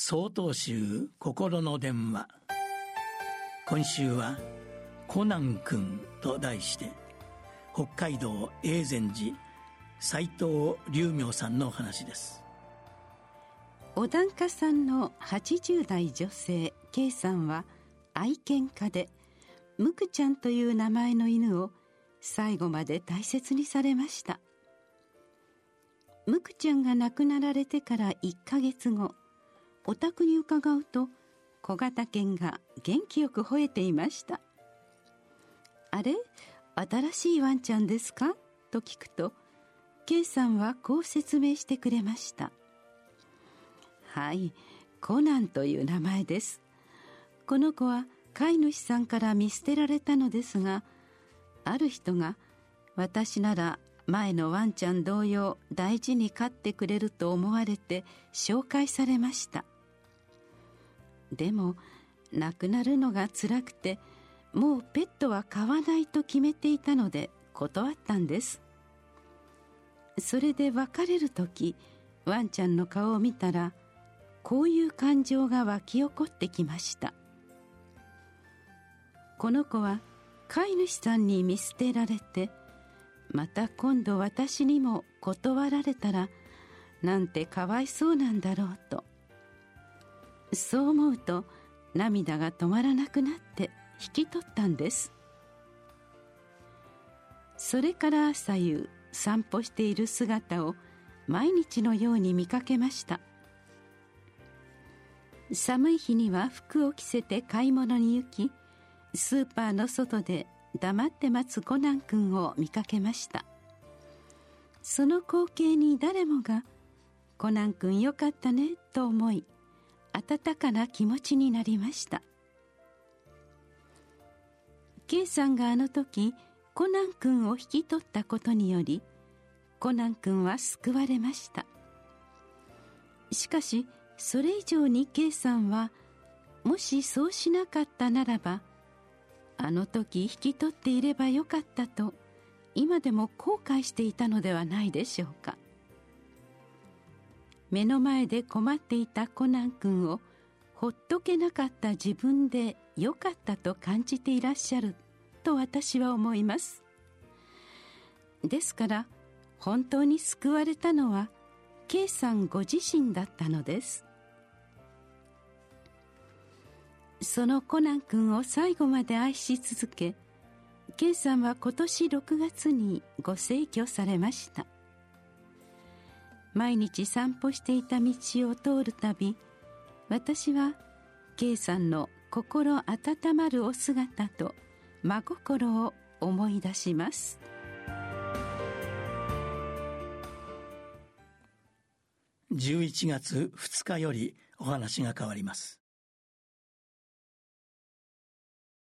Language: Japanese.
総統集心の電話。今週は「コナン君」と題して北海道永禅寺斎藤龍明さんのお話です。お檀家さんの80代女性 K さんは愛犬家でムクちゃんという名前の犬を最後まで大切にされました。ムクちゃんが亡くなられてから1ヶ月後お宅に伺うと小型犬が元気よく吠えていました。あれ？新しいワンちゃんですか？と聞くと K さんはこう説明してくれました。はいコナンという名前です。この子は飼い主さんから見捨てられたのですがある人が私なら前のワンちゃん同様大事に飼ってくれると思われて紹介されました。でも亡くなるのが辛くてもうペットは飼わないと決めていたので断ったんです。それで別れる時ワンちゃんの顔を見たらこういう感情が湧き起こってきました。この子は飼い主さんに見捨てられてまた今度私にも断られたらなんてかわいそうなんだろうと。そう思うと涙が止まらなくなって引き取ったんです。それから朝夕散歩している姿を毎日のように見かけました。寒い日には服を着せて買い物に行きスーパーの外で黙って待つコナン君を見かけました。その光景に誰もが「コナン君よかったね」と思い温かな気持ちになりました。K さんがあの時コナン君を引き取ったことによりコナン君は救われました。しかしそれ以上に K さんはもしそうしなかったならばあの時引き取っていればよかったと今でも後悔していたのではないでしょうか。目の前で困っていたコナン君をほっとけなかった自分でよかったと感じていらっしゃると私は思います。ですから本当に救われたのは K さんご自身だったのです。そのコナン君を最後まで愛し続け K さんは今年6月にご逝去されました。毎日散歩していた道を通るたび私は圭さんの心温まるお姿と真心を思い出します。11月2日よりお話が変わります。